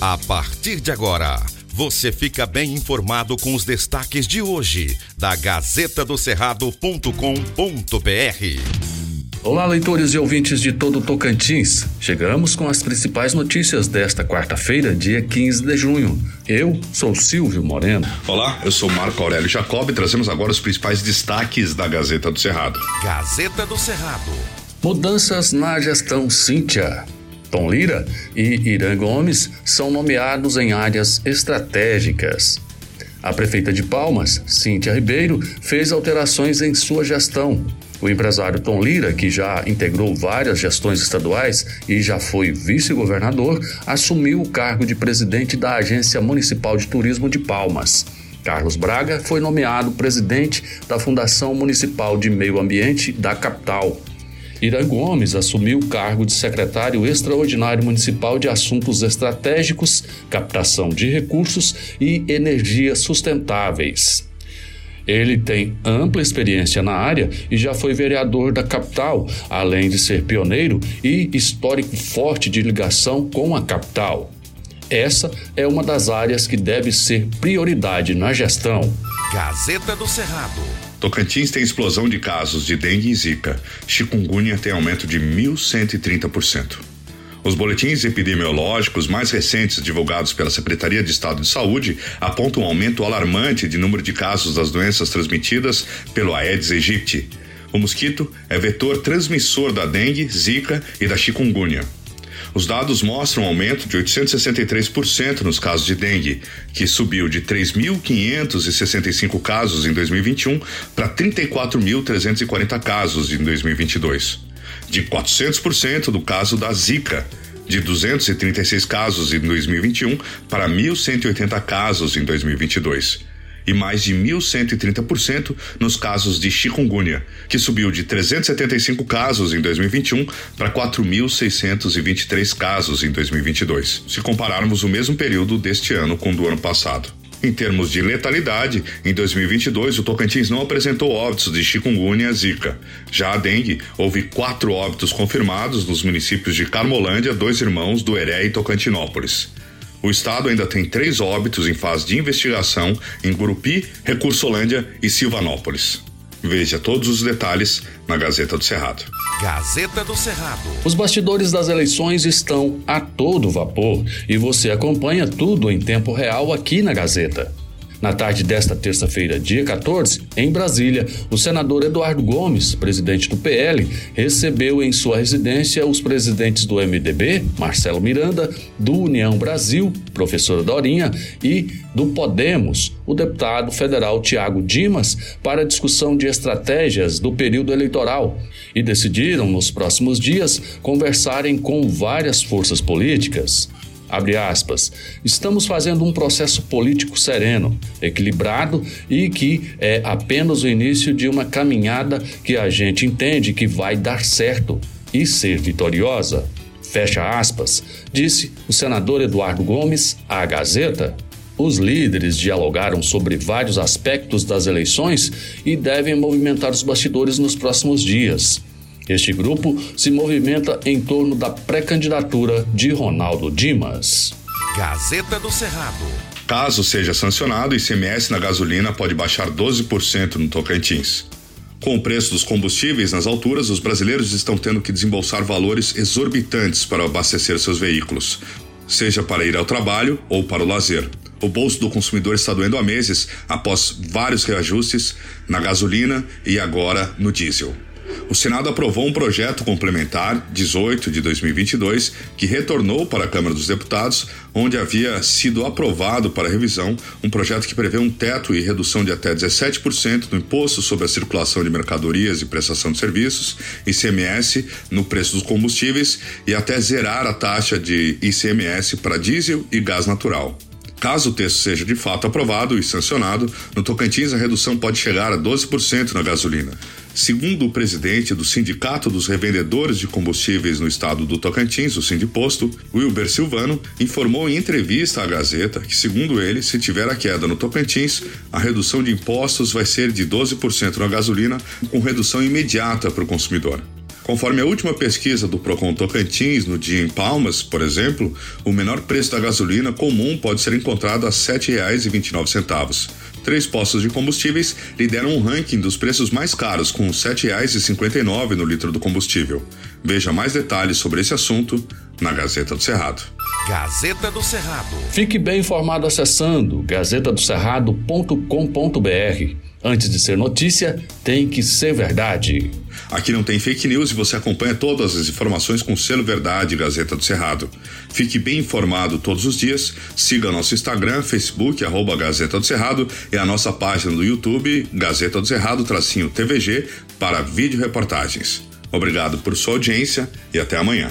A partir de agora, você fica bem informado com os destaques de hoje da Gazeta do Cerrado.com.br. Olá, leitores e ouvintes de todo o Tocantins. Chegamos com as principais notícias desta quarta-feira, dia 15 de junho. Eu sou Silvio Moreno. Olá, eu sou Marco Aurélio Jacob e trazemos agora os principais destaques da Gazeta do Cerrado. Gazeta do Cerrado. Mudanças na gestão Cíntia. Tom Lira e Irã Gomes são nomeados em áreas estratégicas. A prefeita de Palmas, Cíntia Ribeiro, fez alterações em sua gestão. O empresário Tom Lira, que já integrou várias gestões estaduais e já foi vice-governador, assumiu o cargo de presidente da Agência Municipal de Turismo de Palmas. Carlos Braga foi nomeado presidente da Fundação Municipal de Meio Ambiente da capital. Irã Gomes assumiu o cargo de secretário extraordinário municipal de assuntos estratégicos, captação de recursos e energias sustentáveis. Ele tem ampla experiência na área e já foi vereador da capital, além de ser pioneiro e histórico forte de ligação com a capital. Essa é uma das áreas que deve ser prioridade na gestão. Gazeta do Cerrado. Tocantins tem explosão de casos de dengue e zika. Chikungunya tem aumento de 1.130%. Os boletins epidemiológicos mais recentes divulgados pela Secretaria de Estado de Saúde apontam um aumento alarmante de número de casos das doenças transmitidas pelo Aedes aegypti. O mosquito é vetor transmissor da dengue, zika e da chikungunya. Os dados mostram um aumento de 863% nos casos de dengue, que subiu de 3.565 casos em 2021 para 34.340 casos em 2022 de 400% do caso da Zika, de 236 casos em 2021 para 1.180 casos em 2022. E mais de 1.130% nos casos de chikungunya, que subiu de 375 casos em 2021 para 4.623 casos em 2022, se compararmos o mesmo período deste ano com o do ano passado. Em termos de letalidade, em 2022 o Tocantins não apresentou óbitos de chikungunya e zika. Já a dengue, houve quatro óbitos confirmados nos municípios de Carmolândia, Dois Irmãos, Dueré e Tocantinópolis. O estado ainda tem três óbitos em fase de investigação em Gurupi, Recursolândia e Silvanópolis. Veja todos os detalhes na Gazeta do Cerrado. Gazeta do Cerrado. Os bastidores das eleições estão a todo vapor e você acompanha tudo em tempo real aqui na Gazeta. Na tarde desta terça-feira, dia 14, em Brasília, o senador Eduardo Gomes, presidente do PL, recebeu em sua residência os presidentes do MDB, Marcelo Miranda, do União Brasil, professora Dorinha, e do Podemos, o deputado federal Tiago Dimas, para discussão de estratégias do período eleitoral. E decidiram, nos próximos dias, conversarem com várias forças políticas. Abre aspas. Estamos fazendo um processo político sereno, equilibrado e que é apenas o início de uma caminhada que a gente entende que vai dar certo e ser vitoriosa. Fecha aspas, disse o senador Eduardo Gomes à Gazeta. Os líderes dialogaram sobre vários aspectos das eleições e devem movimentar os bastidores nos próximos dias. Este grupo se movimenta em torno da pré-candidatura de Ronaldo Dimas. Gazeta do Cerrado. Caso seja sancionado, o ICMS na gasolina pode baixar 12% no Tocantins. Com o preço dos combustíveis nas alturas, os brasileiros estão tendo que desembolsar valores exorbitantes para abastecer seus veículos, seja para ir ao trabalho ou para o lazer. O bolso do consumidor está doendo há meses após vários reajustes na gasolina e agora no diesel o Senado aprovou um projeto complementar 18 de 2022 que retornou para a Câmara dos Deputados, onde havia sido aprovado para revisão um projeto que prevê um teto e redução de até 17% do imposto sobre a circulação de mercadorias e prestação de serviços, ICMS, no preço dos combustíveis e até zerar a taxa de ICMS para diesel e gás natural. Caso o texto seja de fato aprovado e sancionado, no Tocantins a redução pode chegar a 12% na gasolina. Segundo o presidente do Sindicato dos Revendedores de Combustíveis no estado do Tocantins, o Sindiposto, Wilber Silvano, informou em entrevista à Gazeta que, segundo ele, se tiver a queda no Tocantins, a redução de impostos vai ser de 12% na gasolina, com redução imediata para o consumidor. Conforme a última pesquisa do Procon Tocantins, no dia em Palmas, por exemplo, o menor preço da gasolina comum pode ser encontrado a R$ 7,29. Três postos de combustíveis lideram um ranking dos preços mais caros, com R$ 7,59 no litro do combustível. Veja mais detalhes sobre esse assunto na Gazeta do Cerrado. Gazeta do Cerrado. Fique bem informado acessando gazetadocerrado.com.br. Antes de ser notícia, tem que ser verdade. Aqui não tem fake news e você acompanha todas as informações com selo Verdade Gazeta do Cerrado. Fique bem informado todos os dias. Siga nosso Instagram, Facebook, arroba Gazeta do Cerrado e a nossa página do YouTube, Gazeta do Cerrado, tracinho TVG, para vídeo reportagens. Obrigado por sua audiência e até amanhã.